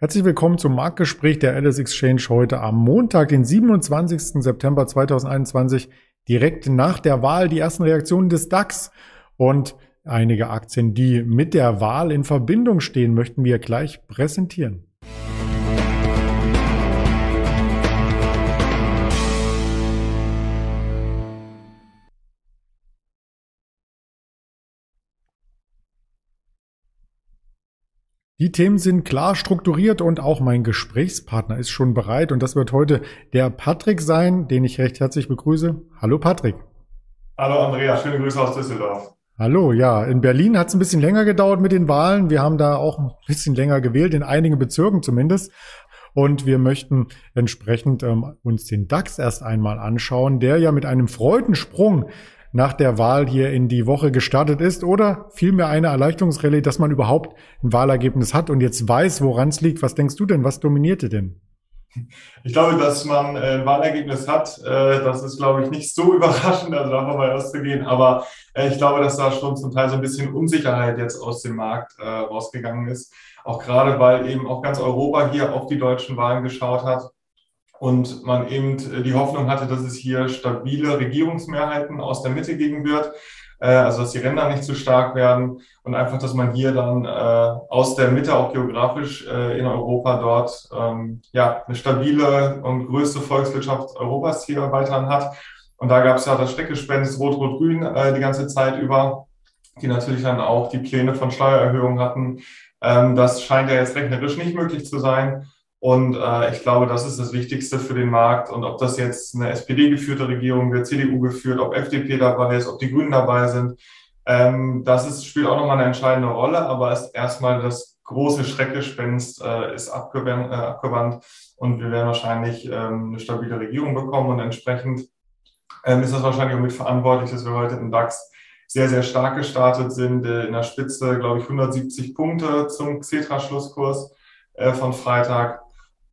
Herzlich willkommen zum Marktgespräch der Alice Exchange heute am Montag, den 27. September 2021, direkt nach der Wahl, die ersten Reaktionen des DAX und einige Aktien, die mit der Wahl in Verbindung stehen, möchten wir gleich präsentieren. Die Themen sind klar strukturiert und auch mein Gesprächspartner ist schon bereit und das wird heute der Patrick sein, den ich recht herzlich begrüße. Hallo Patrick. Hallo Andrea, schöne Grüße aus Düsseldorf. Hallo, ja, in Berlin hat es ein bisschen länger gedauert mit den Wahlen. Wir haben da auch ein bisschen länger gewählt, in einigen Bezirken zumindest. Und wir möchten entsprechend ähm, uns den DAX erst einmal anschauen, der ja mit einem Freudensprung nach der Wahl hier in die Woche gestartet ist oder vielmehr eine Erleichterungsrallye, dass man überhaupt ein Wahlergebnis hat und jetzt weiß, woran es liegt. Was denkst du denn? Was dominierte denn? Ich glaube, dass man äh, ein Wahlergebnis hat, äh, das ist, glaube ich, nicht so überraschend, also davon mal auszugehen. Aber äh, ich glaube, dass da schon zum Teil so ein bisschen Unsicherheit jetzt aus dem Markt rausgegangen ist. Auch gerade, weil eben auch ganz Europa hier auf die deutschen Wahlen geschaut hat und man eben äh, die Hoffnung hatte, dass es hier stabile Regierungsmehrheiten aus der Mitte geben wird, äh, also dass die Ränder nicht zu stark werden und einfach, dass man hier dann äh, aus der Mitte auch geografisch in Europa dort ähm, ja eine stabile und größte Volkswirtschaft Europas hier weiterhin hat. Und da gab es ja das Schreckgespenst Rot-Rot-Grün die ganze Zeit über, die natürlich dann auch die Pläne von Steuererhöhungen hatten. Ähm, das scheint ja jetzt rechnerisch nicht möglich zu sein. Und äh, ich glaube, das ist das Wichtigste für den Markt. Und ob das jetzt eine SPD-geführte Regierung wird, CDU geführt, ob FDP dabei ist, ob die Grünen dabei sind, ähm, das ist, spielt auch nochmal eine entscheidende Rolle. Aber ist erstmal das große Schreckgespenst äh, ist abgewandt, äh, abgewandt und wir werden wahrscheinlich ähm, eine stabile Regierung bekommen. Und entsprechend ähm, ist das wahrscheinlich auch mitverantwortlich, dass wir heute im DAX sehr, sehr stark gestartet sind. Äh, in der Spitze, glaube ich, 170 Punkte zum Xetra-Schlusskurs äh, von Freitag.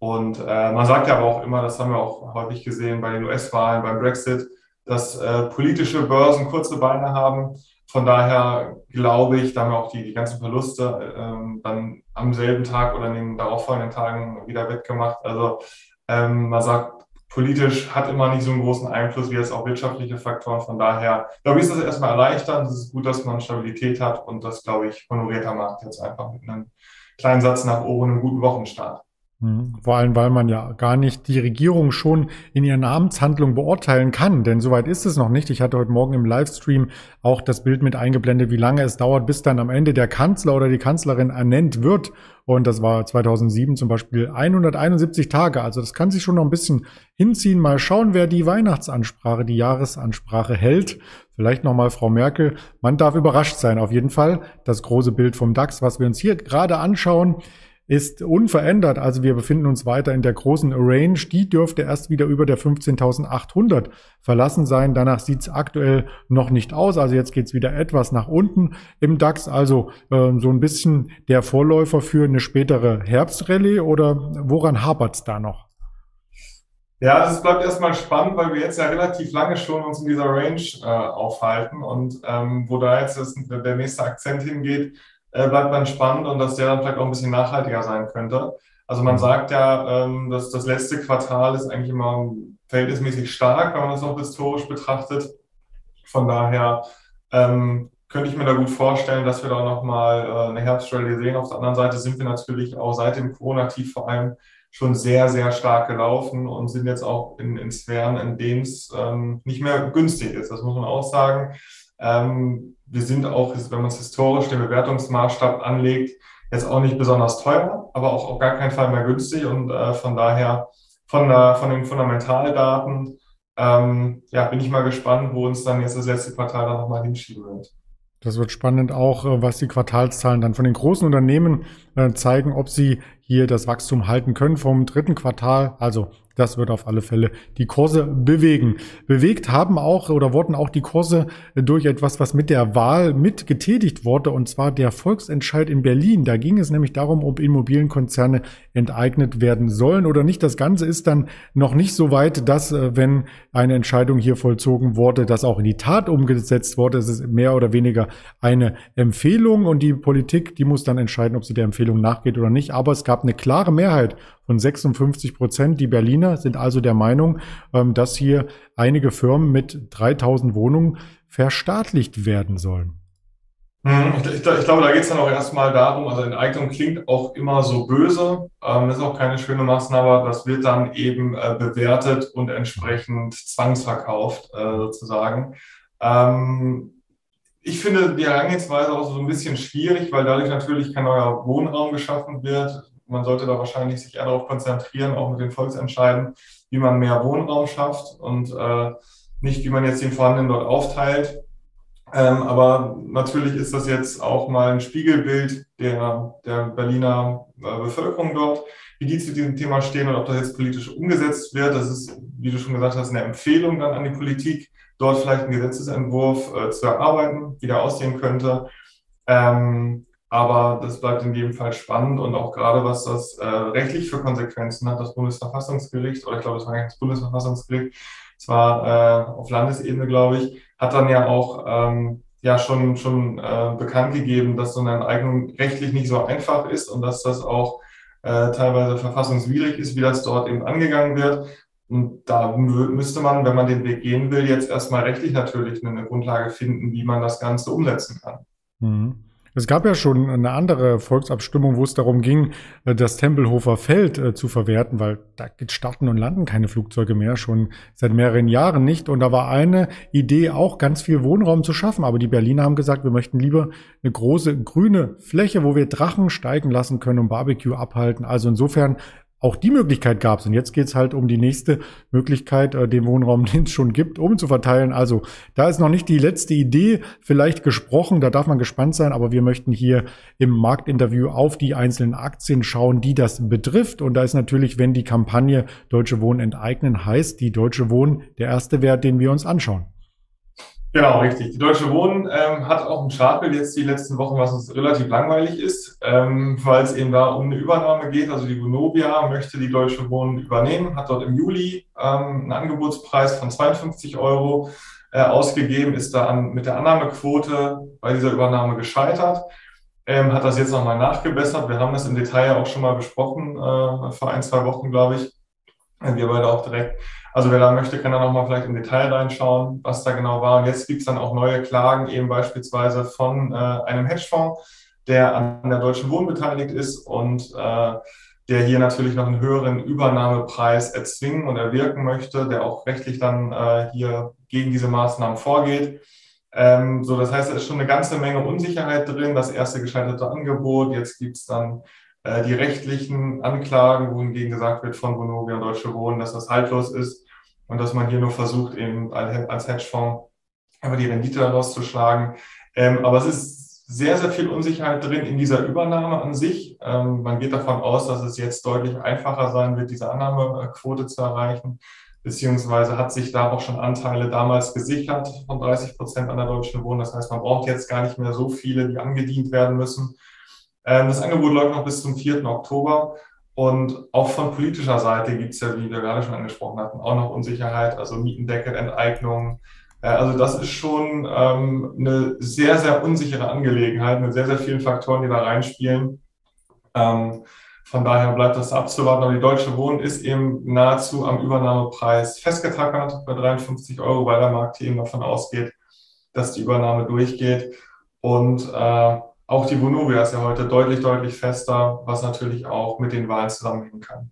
Und äh, man sagt ja aber auch immer, das haben wir auch häufig gesehen bei den US-Wahlen, beim Brexit, dass äh, politische Börsen kurze Beine haben. Von daher glaube ich, da haben wir auch die, die ganzen Verluste ähm, dann am selben Tag oder in den darauffolgenden Tagen wieder wettgemacht. Also ähm, man sagt, politisch hat immer nicht so einen großen Einfluss wie jetzt auch wirtschaftliche Faktoren. Von daher glaube ich, ist das erstmal erleichternd. Es ist gut, dass man Stabilität hat und das, glaube ich, honoriert der Markt jetzt einfach mit einem kleinen Satz nach oben einem guten Wochenstart. Mhm. Vor allem, weil man ja gar nicht die Regierung schon in ihren Amtshandlungen beurteilen kann, denn soweit ist es noch nicht. Ich hatte heute Morgen im Livestream auch das Bild mit eingeblendet, wie lange es dauert, bis dann am Ende der Kanzler oder die Kanzlerin ernennt wird. Und das war 2007 zum Beispiel 171 Tage. Also das kann sich schon noch ein bisschen hinziehen. Mal schauen, wer die Weihnachtsansprache, die Jahresansprache hält. Vielleicht nochmal Frau Merkel. Man darf überrascht sein. Auf jeden Fall das große Bild vom DAX, was wir uns hier gerade anschauen ist unverändert. Also wir befinden uns weiter in der großen Range. Die dürfte erst wieder über der 15.800 verlassen sein. Danach sieht es aktuell noch nicht aus. Also jetzt geht es wieder etwas nach unten im DAX. Also äh, so ein bisschen der Vorläufer für eine spätere Herbstrallye oder woran hapert es da noch? Ja, das bleibt erstmal spannend, weil wir jetzt ja relativ lange schon uns in dieser Range äh, aufhalten und ähm, wo da jetzt der nächste Akzent hingeht, äh, bleibt man spannend und dass der dann vielleicht auch ein bisschen nachhaltiger sein könnte. Also man mhm. sagt ja, ähm, dass das letzte Quartal ist eigentlich immer verhältnismäßig stark, wenn man das auch historisch betrachtet. Von daher ähm, könnte ich mir da gut vorstellen, dass wir da nochmal äh, eine Herbstrallye sehen. Auf der anderen Seite sind wir natürlich auch seit dem Corona-Tief vor allem schon sehr, sehr stark gelaufen und sind jetzt auch in, in Sphären, in denen es ähm, nicht mehr günstig ist. Das muss man auch sagen. Ähm, wir sind auch, wenn man es historisch den Bewertungsmaßstab anlegt, jetzt auch nicht besonders teuer, aber auch auf gar keinen Fall mehr günstig und äh, von daher von, der, von den Fundamentaldaten ähm, ja, bin ich mal gespannt, wo uns dann jetzt das letzte Quartal dann nochmal hinschieben wird. Das wird spannend auch, äh, was die Quartalszahlen dann von den großen Unternehmen äh, zeigen, ob sie hier das Wachstum halten können vom dritten Quartal, also Das wird auf alle Fälle die Kurse bewegen. Bewegt haben auch oder wurden auch die Kurse durch etwas, was mit der Wahl mitgetätigt wurde, und zwar der Volksentscheid in Berlin. Da ging es nämlich darum, ob Immobilienkonzerne enteignet werden sollen oder nicht. Das Ganze ist dann noch nicht so weit, dass, äh, wenn eine Entscheidung hier vollzogen wurde, das auch in die Tat umgesetzt wurde. Es ist mehr oder weniger eine Empfehlung und die Politik, die muss dann entscheiden, ob sie der Empfehlung nachgeht oder nicht. Aber es gab eine klare Mehrheit von 56 Prozent. Die Berliner sind also der Meinung, ähm, dass hier einige Firmen mit 3000 Wohnungen verstaatlicht werden sollen. Hm, ich, ich, ich, glaube, da geht es dann auch erstmal darum, also Enteignung klingt auch immer so böse, ähm, ist auch keine schöne Maßnahme, aber das wird dann eben äh, bewertet und entsprechend zwangsverkauft äh, sozusagen. Ähm, ich finde die Herangehensweise auch so ein bisschen schwierig, weil dadurch natürlich kein neuer Wohnraum geschaffen wird. Man sollte da wahrscheinlich sich eher darauf konzentrieren, auch mit den Volksentscheiden, wie man mehr Wohnraum schafft und äh, nicht, wie man jetzt den vorhandenen dort aufteilt. Ähm, aber natürlich ist das jetzt auch mal ein Spiegelbild der, der Berliner äh, Bevölkerung dort, wie die zu diesem Thema stehen und ob das jetzt politisch umgesetzt wird. Das ist, wie du schon gesagt hast, eine Empfehlung dann an die Politik, dort vielleicht einen Gesetzesentwurf äh, zu erarbeiten, wie der aussehen könnte. Ähm, aber das bleibt in jedem Fall spannend und auch gerade was das äh, rechtlich für Konsequenzen hat, das Bundesverfassungsgericht, oder ich glaube, es war das Bundesverfassungsgericht, zwar äh, auf Landesebene, glaube ich, hat dann ja auch ähm, ja schon, schon äh, bekannt gegeben, dass so eine Enteignung rechtlich nicht so einfach ist und dass das auch äh, teilweise verfassungswidrig ist, wie das dort eben angegangen wird. Und da müsste man, wenn man den Weg gehen will, jetzt erstmal rechtlich natürlich eine Grundlage finden, wie man das Ganze umsetzen kann. Mhm. Es gab ja schon eine andere Volksabstimmung, wo es darum ging, äh, das Tempelhofer Feld äh, zu verwerten, weil da starten und landen keine Flugzeuge mehr, schon seit mehreren Jahren nicht. Und da war eine Idee auch, ganz viel Wohnraum zu schaffen. Aber die Berliner haben gesagt, wir möchten lieber eine große grüne Fläche, wo wir Drachen steigen lassen können und Barbecue abhalten. Also insofern auch die Möglichkeit gab es. Und jetzt geht es halt um die nächste Möglichkeit, äh, den Wohnraum, den es schon gibt, umzuverteilen. Also da ist noch nicht die letzte Idee vielleicht gesprochen, da darf man gespannt sein, aber wir möchten hier im Marktinterview auf die einzelnen Aktien schauen, die das betrifft. Und da ist natürlich, wenn die Kampagne Deutsche Wohnen enteignen heißt, die Deutsche Wohnen der erste Wert, den wir uns anschauen. Genau, richtig. Die Deutsche Wohnen ähm, hat auch ein Chartbild jetzt die letzten Wochen, was uns relativ langweilig ist, ähm, weil es eben da um eine Übernahme geht. Also die Vonovia möchte die Deutsche Wohnen übernehmen, hat dort im Juli ähm, einen Angebotspreis von 52 Euro äh, ausgegeben, ist da an, mit der Annahmequote bei dieser Übernahme gescheitert, ähm, hat das jetzt nochmal nachgebessert. Wir haben das im Detail auch schon mal besprochen, äh, vor ein, zwei Wochen, glaube ich. Wir beide auch direkt. Also wer da möchte, kann da nochmal vielleicht im Detail reinschauen, was da genau war. Und jetzt gibt es dann auch neue Klagen, eben beispielsweise von äh, einem Hedgefonds, der an der Deutschen Wohnen beteiligt ist und äh, der hier natürlich noch einen höheren Übernahmepreis erzwingen und erwirken möchte, der auch rechtlich dann äh, hier gegen diese Maßnahmen vorgeht. Ähm, so, das heißt, da ist schon eine ganze Menge Unsicherheit drin. Das erste gescheiterte Angebot, jetzt gibt es dann äh, die rechtlichen Anklagen, wohingegen gesagt wird von Vonovia und Deutsche Wohnen, dass das haltlos ist und dass man hier nur versucht, eben als Hedgefonds einfach die Rendite rauszuschlagen. Ähm, aber es ist sehr, sehr viel Unsicherheit drin in dieser Übernahme an sich. Ähm, man geht davon aus, dass es jetzt deutlich einfacher sein wird, diese Annahmequote zu erreichen, beziehungsweise hat sich da auch schon Anteile damals gesichert von 30 Prozent an der Deutschen Wohnen. Das heißt, man braucht jetzt gar nicht mehr so viele, die angedient werden müssen. Ähm, das Angebot läuft noch bis zum 4. Oktober. Und auch von politischer Seite gibt es ja, wie wir gerade schon angesprochen hatten, auch noch Unsicherheit, also Mietendeckel, Enteignung. Äh, also das ist schon ähm, eine sehr, sehr unsichere Angelegenheit mit sehr, sehr vielen Faktoren, die da reinspielen. Ähm, von daher bleibt das abzuwarten. Aber die Deutsche Wohnen ist eben nahezu am Übernahmepreis festgetackert bei 53 Euro, weil der Markt eben davon ausgeht, dass die Übernahme durchgeht. Und äh, auch die Vonovia ist ja heute deutlich, deutlich fester, was natürlich auch mit den Wahlen zusammenhängen kann.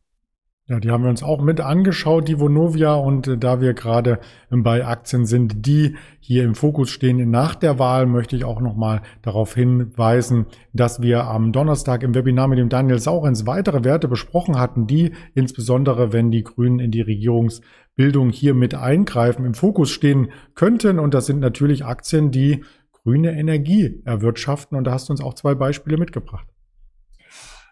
Ja, die haben wir uns auch mit angeschaut, die Vonovia. Und äh, da wir gerade bei Aktien sind, die hier im Fokus stehen nach der Wahl, möchte ich auch nochmal darauf hinweisen, dass wir am Donnerstag im Webinar mit dem Daniel Saurens weitere Werte besprochen hatten, die insbesondere, wenn die Grünen in die Regierungsbildung hier mit eingreifen, im Fokus stehen könnten. Und das sind natürlich Aktien, die grüne Energie erwirtschaften. Und da hast du uns auch zwei Beispiele mitgebracht.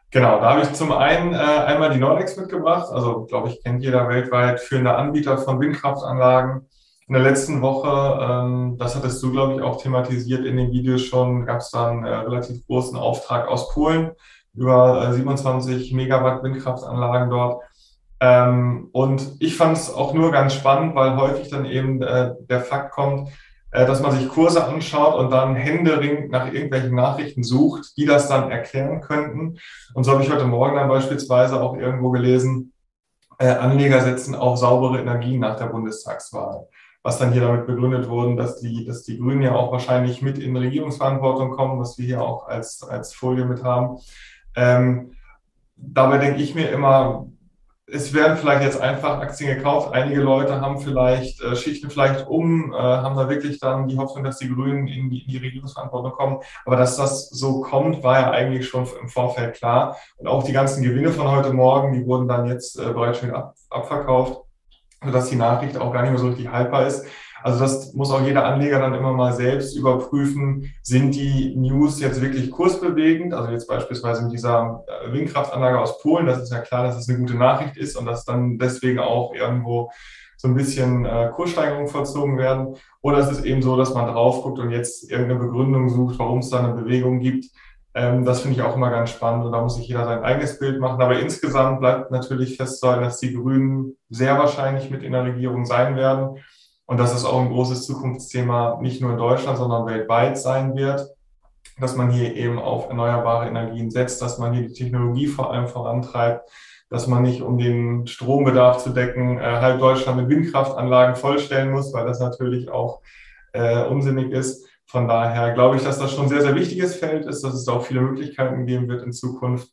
Genau, da habe ich zum einen äh, einmal die Nordex mitgebracht. Also, glaube ich, kennt jeder weltweit führende Anbieter von Windkraftanlagen. In der letzten Woche, ähm, das hattest du, glaube ich, auch thematisiert in den Videos schon, gab es da einen äh, relativ großen Auftrag aus Polen über äh, 27 Megawatt Windkraftanlagen dort. Ähm, und ich fand es auch nur ganz spannend, weil häufig dann eben äh, der Fakt kommt, dass man sich Kurse anschaut und dann händeringend nach irgendwelchen Nachrichten sucht, die das dann erklären könnten. Und so habe ich heute Morgen dann beispielsweise auch irgendwo gelesen, äh, Anleger setzen auf saubere Energie nach der Bundestagswahl. Was dann hier damit begründet wurde, dass die, dass die Grünen ja auch wahrscheinlich mit in Regierungsverantwortung kommen, was wir hier auch als, als Folie mit haben. Ähm, dabei denke ich mir immer, es werden vielleicht jetzt einfach Aktien gekauft. Einige Leute haben vielleicht, äh, schichten vielleicht um, äh, haben da wirklich dann die Hoffnung, dass die Grünen in die, in die Regierungsverantwortung kommen. Aber dass das so kommt, war ja eigentlich schon im Vorfeld klar. Und auch die ganzen Gewinne von heute Morgen, die wurden dann jetzt äh, bereits schon ab, abverkauft, sodass die Nachricht auch gar nicht mehr so richtig haltbar ist. Also das muss auch jeder Anleger dann immer mal selbst überprüfen. Sind die News jetzt wirklich kursbewegend? Also jetzt beispielsweise mit dieser äh, Windkraftanlage aus Polen, das ist ja klar, dass es das eine gute Nachricht ist und dass dann deswegen auch irgendwo so ein bisschen äh, Kurssteigerungen vollzogen werden. Oder ist es eben so, dass man drauf guckt und jetzt irgendeine Begründung sucht, warum es da eine Bewegung gibt. Ähm, das finde ich auch immer ganz spannend und da muss sich jeder sein eigenes Bild machen. Aber insgesamt bleibt natürlich festzuhalten, dass die Grünen sehr wahrscheinlich mit in der Regierung sein werden und dass es auch ein großes Zukunftsthema nicht nur in Deutschland, sondern weltweit sein wird, dass man hier eben auf erneuerbare Energien setzt, dass man hier die Technologie vor allem vorantreibt, dass man nicht, um den Strombedarf zu decken, äh, halb Deutschland mit Windkraftanlagen vollstellen muss, weil das natürlich auch äh, unsinnig ist. Von daher glaube ich, dass das schon ein sehr, sehr wichtiges Feld ist, dass es da auch viele Möglichkeiten geben wird in Zukunft.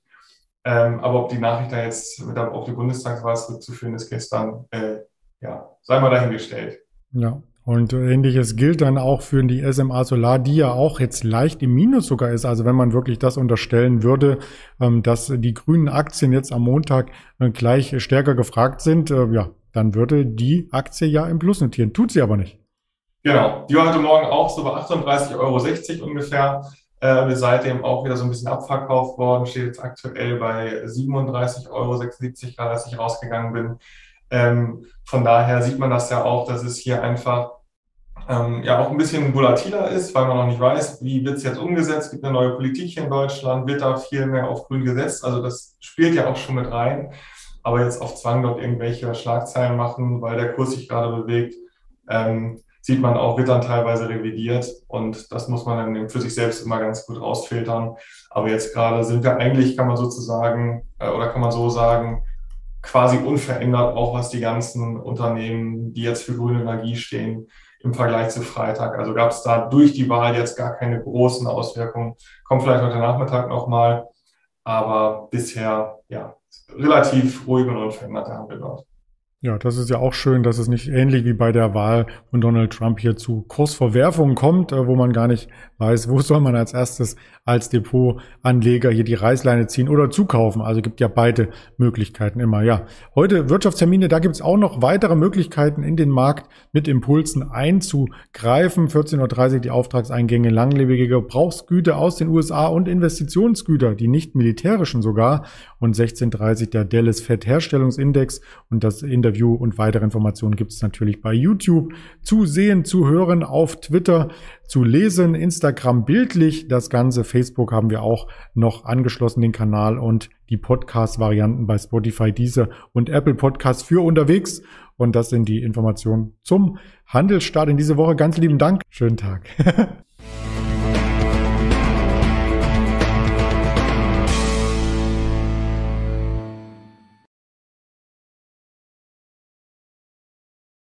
Ähm, aber ob die Nachricht da jetzt mit auf die Bundestagswahl zurückzuführen ist gestern, äh, ja, sei mal dahingestellt. Ja. Und ähnliches gilt dann auch für die SMA Solar, die ja auch jetzt leicht im Minus sogar ist. Also wenn man wirklich das unterstellen würde, ähm, dass die grünen Aktien jetzt am Montag äh, gleich stärker gefragt sind, äh, ja, dann würde die Aktie ja im Plus notieren. Tut sie aber nicht. Genau. Die war heute Morgen auch so bei 38,60 Euro ungefähr. Äh, seitdem auch wieder so ein bisschen abverkauft worden, steht jetzt aktuell bei 37,76 Euro, gerade als ich rausgegangen bin. Ähm, von daher sieht man das ja auch, dass es hier einfach ähm, ja auch ein bisschen volatiler ist, weil man noch nicht weiß, wie wird es jetzt umgesetzt, gibt eine neue Politik hier in Deutschland, wird da viel mehr auf grün gesetzt. Also das spielt ja auch schon mit rein. Aber jetzt auf Zwang dort irgendwelche Schlagzeilen machen, weil der Kurs sich gerade bewegt, ähm, sieht man auch, wird dann teilweise revidiert und das muss man dann für sich selbst immer ganz gut rausfiltern. Aber jetzt gerade sind wir eigentlich, kann man sozusagen, äh, oder kann man so sagen, quasi unverändert, auch was die ganzen Unternehmen, die jetzt für grüne Energie stehen, im Vergleich zu Freitag. Also gab es da durch die Wahl jetzt gar keine großen Auswirkungen. Kommt vielleicht heute Nachmittag nochmal, aber bisher ja relativ ruhig und unveränderte Handel dort. Ja, das ist ja auch schön, dass es nicht ähnlich wie bei der Wahl von Donald Trump hier zu Kursverwerfungen kommt, äh, wo man gar nicht weiß, wo soll man als erstes als Depotanleger hier die Reißleine ziehen oder zukaufen. Also gibt ja beide Möglichkeiten immer. Ja, heute Wirtschaftstermine, da gibt es auch noch weitere Möglichkeiten in den Markt mit Impulsen einzugreifen. 14.30 Uhr die Auftragseingänge langlebige Gebrauchsgüter aus den USA und Investitionsgüter, die nicht militärischen sogar. Und 16.30 Uhr der Dallas Fed Herstellungsindex und das Interview und weitere Informationen gibt es natürlich bei YouTube zu sehen, zu hören, auf Twitter zu lesen, Instagram bildlich, das Ganze, Facebook haben wir auch noch angeschlossen, den Kanal und die Podcast-Varianten bei Spotify, Deezer und Apple Podcasts für unterwegs. Und das sind die Informationen zum Handelsstart in diese Woche. Ganz lieben Dank. Schönen Tag.